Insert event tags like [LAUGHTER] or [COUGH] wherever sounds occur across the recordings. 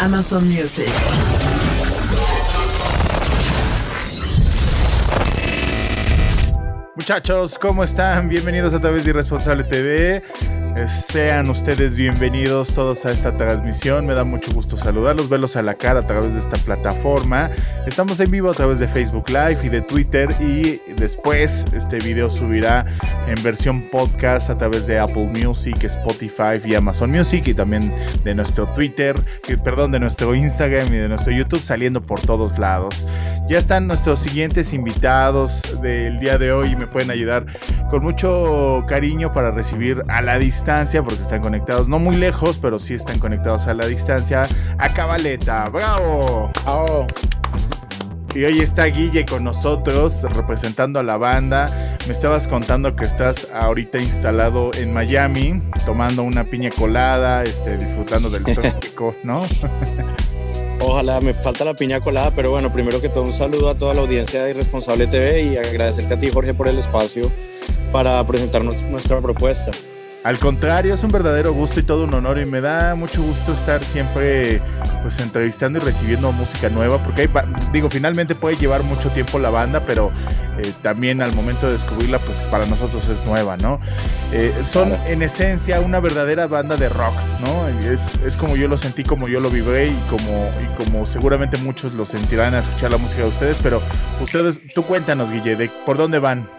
Amazon Music. Muchachos, ¿cómo están? Bienvenidos a través de Irresponsable TV. Eh, Sean ustedes bienvenidos todos a esta transmisión. Me da mucho gusto saludarlos, verlos a la cara a través de esta plataforma. Estamos en vivo a través de Facebook Live y de Twitter y después este video subirá en versión podcast a través de Apple Music, Spotify y Amazon Music y también de nuestro Twitter, perdón, de nuestro Instagram y de nuestro YouTube saliendo por todos lados. Ya están nuestros siguientes invitados del día de hoy y me pueden ayudar con mucho cariño para recibir a la distancia, porque están conectados, no muy lejos, pero sí están conectados a la distancia, a Cabaleta. ¡Bravo! Y hoy está Guille con nosotros, representando a la banda. Me estabas contando que estás ahorita instalado en Miami, tomando una piña colada, este, disfrutando del trópico, [LAUGHS] ¿no? Ojalá me falta la piña colada, pero bueno, primero que todo un saludo a toda la audiencia de Irresponsable TV y agradecerte a ti Jorge por el espacio para presentarnos nuestra propuesta. Al contrario, es un verdadero gusto y todo un honor y me da mucho gusto estar siempre pues entrevistando y recibiendo música nueva porque hay, digo, finalmente puede llevar mucho tiempo la banda, pero eh, también al momento de descubrirla pues para nosotros es nueva, ¿no? Eh, son en esencia una verdadera banda de rock, ¿no? Es, es como yo lo sentí, como yo lo vibré y como, y como seguramente muchos lo sentirán a escuchar la música de ustedes, pero ustedes, tú cuéntanos, Guille, de por dónde van.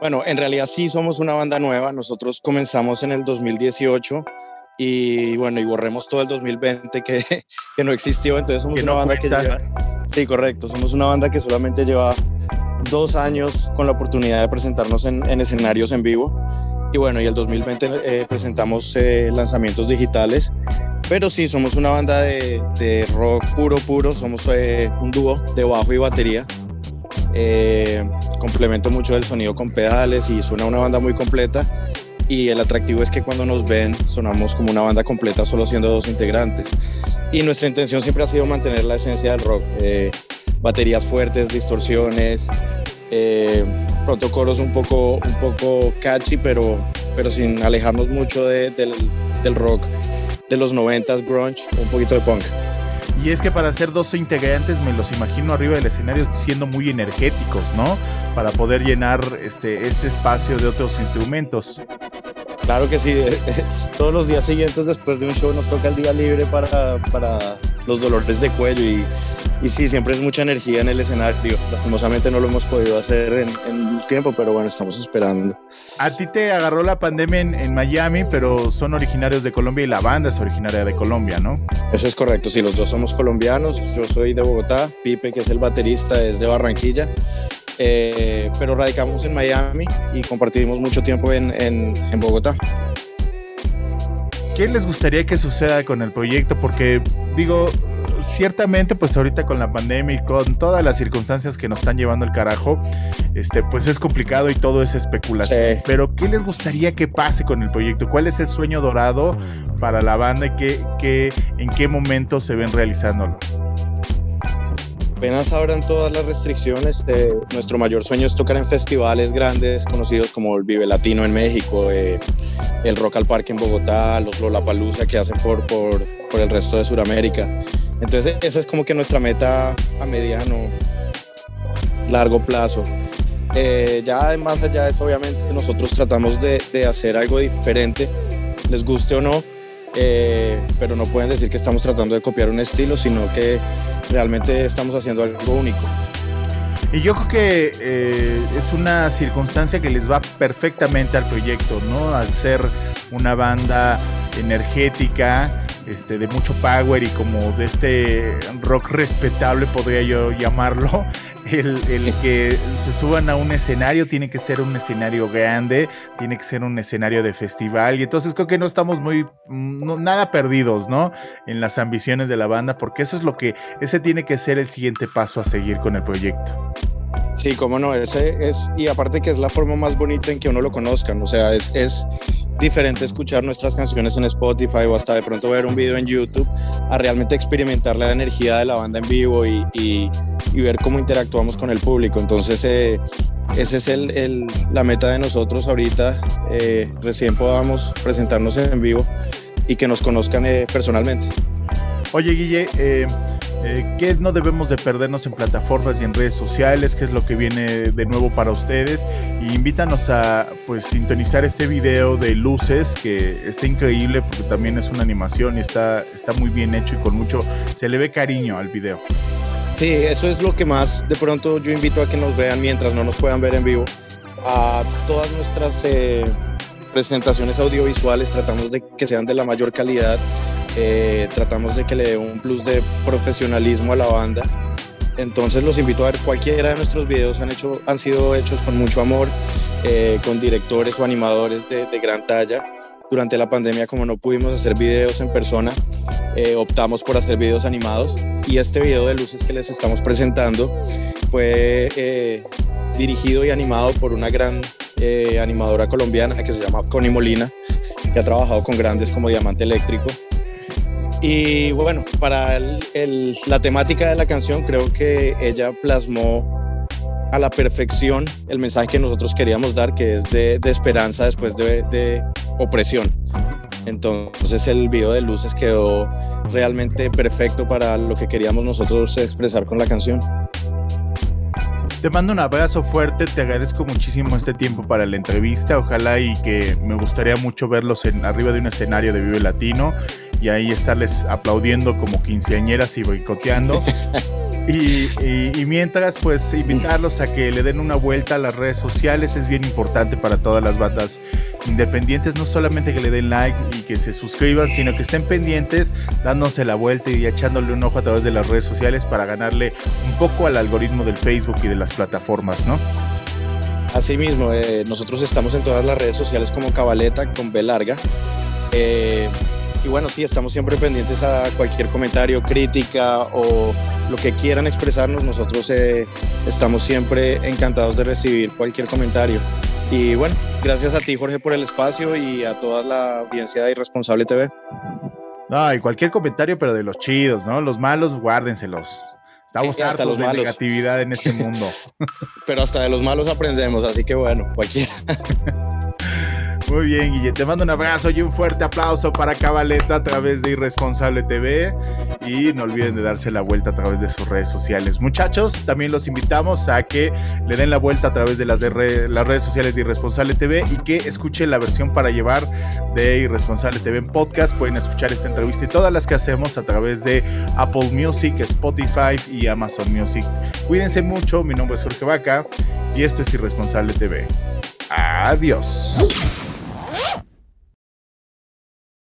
Bueno, en realidad sí somos una banda nueva. Nosotros comenzamos en el 2018 y bueno, y borremos todo el 2020 que, [LAUGHS] que no existió. Entonces somos una banda cuenta. que lleva... Sí, correcto. Somos una banda que solamente lleva dos años con la oportunidad de presentarnos en, en escenarios en vivo. Y bueno, y el 2020 eh, presentamos eh, lanzamientos digitales. Pero sí, somos una banda de, de rock puro, puro. Somos eh, un dúo de bajo y batería. Eh, complemento mucho el sonido con pedales y suena una banda muy completa. Y el atractivo es que cuando nos ven sonamos como una banda completa solo siendo dos integrantes. Y nuestra intención siempre ha sido mantener la esencia del rock. eh, baterías fuertes, distorsiones, eh, pronto coros un poco, un poco catchy, pero, pero sin alejarnos mucho de- del, del rock de los 90s, grunge, un poquito de punk. Y es que para ser dos integrantes me los imagino arriba del escenario siendo muy energéticos, ¿no? Para poder llenar este, este espacio de otros instrumentos. Claro que sí, [LAUGHS] todos los días siguientes después de un show nos toca el día libre para, para los dolores de cuello y, y sí, siempre es mucha energía en el escenario. Lastimosamente no lo hemos podido hacer en, en tiempo, pero bueno, estamos esperando. A ti te agarró la pandemia en, en Miami, pero son originarios de Colombia y la banda es originaria de Colombia, ¿no? Eso es correcto, sí, los dos somos colombianos, yo soy de Bogotá, Pipe, que es el baterista, es de Barranquilla, eh, pero radicamos en Miami y compartimos mucho tiempo en, en, en Bogotá. ¿Qué les gustaría que suceda con el proyecto? Porque digo, ciertamente pues ahorita con la pandemia y con todas las circunstancias que nos están llevando el carajo, este pues es complicado y todo es especulación. Sí. Pero ¿qué les gustaría que pase con el proyecto? ¿Cuál es el sueño dorado para la banda y qué, qué, en qué momento se ven realizándolo? Apenas abran todas las restricciones, eh, nuestro mayor sueño es tocar en festivales grandes conocidos como el Vive Latino en México, eh, el Rock al Parque en Bogotá, los Lollapalooza que hacen por, por, por el resto de Sudamérica. Entonces esa es como que nuestra meta a mediano, largo plazo. Eh, ya más allá eso, obviamente nosotros tratamos de, de hacer algo diferente, les guste o no. eh, pero no pueden decir que estamos tratando de copiar un estilo, sino que realmente estamos haciendo algo único. Y yo creo que eh, es una circunstancia que les va perfectamente al proyecto, ¿no? Al ser una banda energética, este, de mucho power y como de este rock respetable, podría yo llamarlo. [LAUGHS] El, que se suban a un escenario tiene que ser un escenario grande, tiene que ser un escenario de festival. Y entonces creo que no estamos muy, nada perdidos, ¿no? En las ambiciones de la banda, porque eso es lo que, ese tiene que ser el siguiente paso a seguir con el proyecto. Sí, cómo no, ese es, y aparte que es la forma más bonita en que uno lo conozcan, o sea, es, es diferente escuchar nuestras canciones en Spotify o hasta de pronto ver un video en YouTube a realmente experimentar la energía de la banda en vivo y, y, ver cómo interactuamos con el público. Entonces, eh, esa es el, el, la meta de nosotros ahorita, eh, recién podamos presentarnos en vivo y que nos conozcan eh, personalmente. Oye, Guille, eh, ¿Qué no debemos de perdernos en plataformas y en redes sociales? ¿Qué es lo que viene de nuevo para ustedes? Y invítanos a pues sintonizar este video de luces que está increíble porque también es una animación y está, está muy bien hecho y con mucho, se le ve cariño al video. Sí, eso es lo que más de pronto yo invito a que nos vean mientras no nos puedan ver en vivo. A todas nuestras eh, presentaciones audiovisuales tratamos de que sean de la mayor calidad eh, tratamos de que le dé un plus de profesionalismo a la banda. Entonces los invito a ver cualquiera de nuestros videos han, hecho, han sido hechos con mucho amor, eh, con directores o animadores de, gran talla. Durante la pandemia, como no pudimos hacer videos en persona, eh, optamos por hacer videos animados y este video de luces que les estamos presentando fue dirigido y animado por una gran animadora colombiana que se llama Connie Molina, que ha trabajado con grandes como Diamante Eléctrico y bueno, para la temática de la canción creo que ella plasmó a la perfección el mensaje que nosotros queríamos dar, que es de, esperanza después de, opresión. Entonces el video de luces quedó realmente perfecto para lo que queríamos nosotros expresar con la canción. Te mando un abrazo fuerte, te agradezco muchísimo este tiempo para la entrevista. Ojalá y que me gustaría mucho verlos arriba de un escenario de Vive Latino y ahí estarles aplaudiendo como quinceañeras y boicoteando. [LAUGHS] Y, mientras, pues invitarlos a que le den una vuelta a las redes sociales es bien importante para todas las bandas independientes, no solamente que le den like y que se suscriban, sino que estén pendientes, dándose la vuelta y echándole un ojo a través de las redes sociales para ganarle un poco al algoritmo del Facebook y de las plataformas, ¿no? Asimismo, eh, nosotros estamos en todas las redes sociales como Cabaleta con B larga. Eh, y bueno, sí, estamos siempre pendientes a cualquier comentario, crítica o lo que quieran expresarnos. Nosotros eh, estamos siempre encantados de recibir cualquier comentario. Y bueno, gracias a ti, Jorge, por el espacio y a toda la audiencia de Irresponsable TV. No, y cualquier comentario, pero de los chidos, ¿no? Los malos, guárdenselos. Estamos hartos los de negatividad en este mundo. [LAUGHS] pero hasta de los malos aprendemos, así que bueno, cualquiera. [LAUGHS] Muy bien, Guille. Te mando un abrazo y un fuerte aplauso para Cabaleta a través de Irresponsable TV. Y no olviden de darse la vuelta a través de sus redes sociales. Muchachos, también los invitamos a que le den la vuelta a través de las, de las redes sociales de Irresponsable TV y que escuchen la versión para llevar de Irresponsable TV en podcast. Pueden escuchar esta entrevista y todas las que hacemos a través de Apple Music, Spotify y Amazon Music. Cuídense mucho. Mi nombre es Jorge Vaca y esto es Irresponsable TV. Adiós.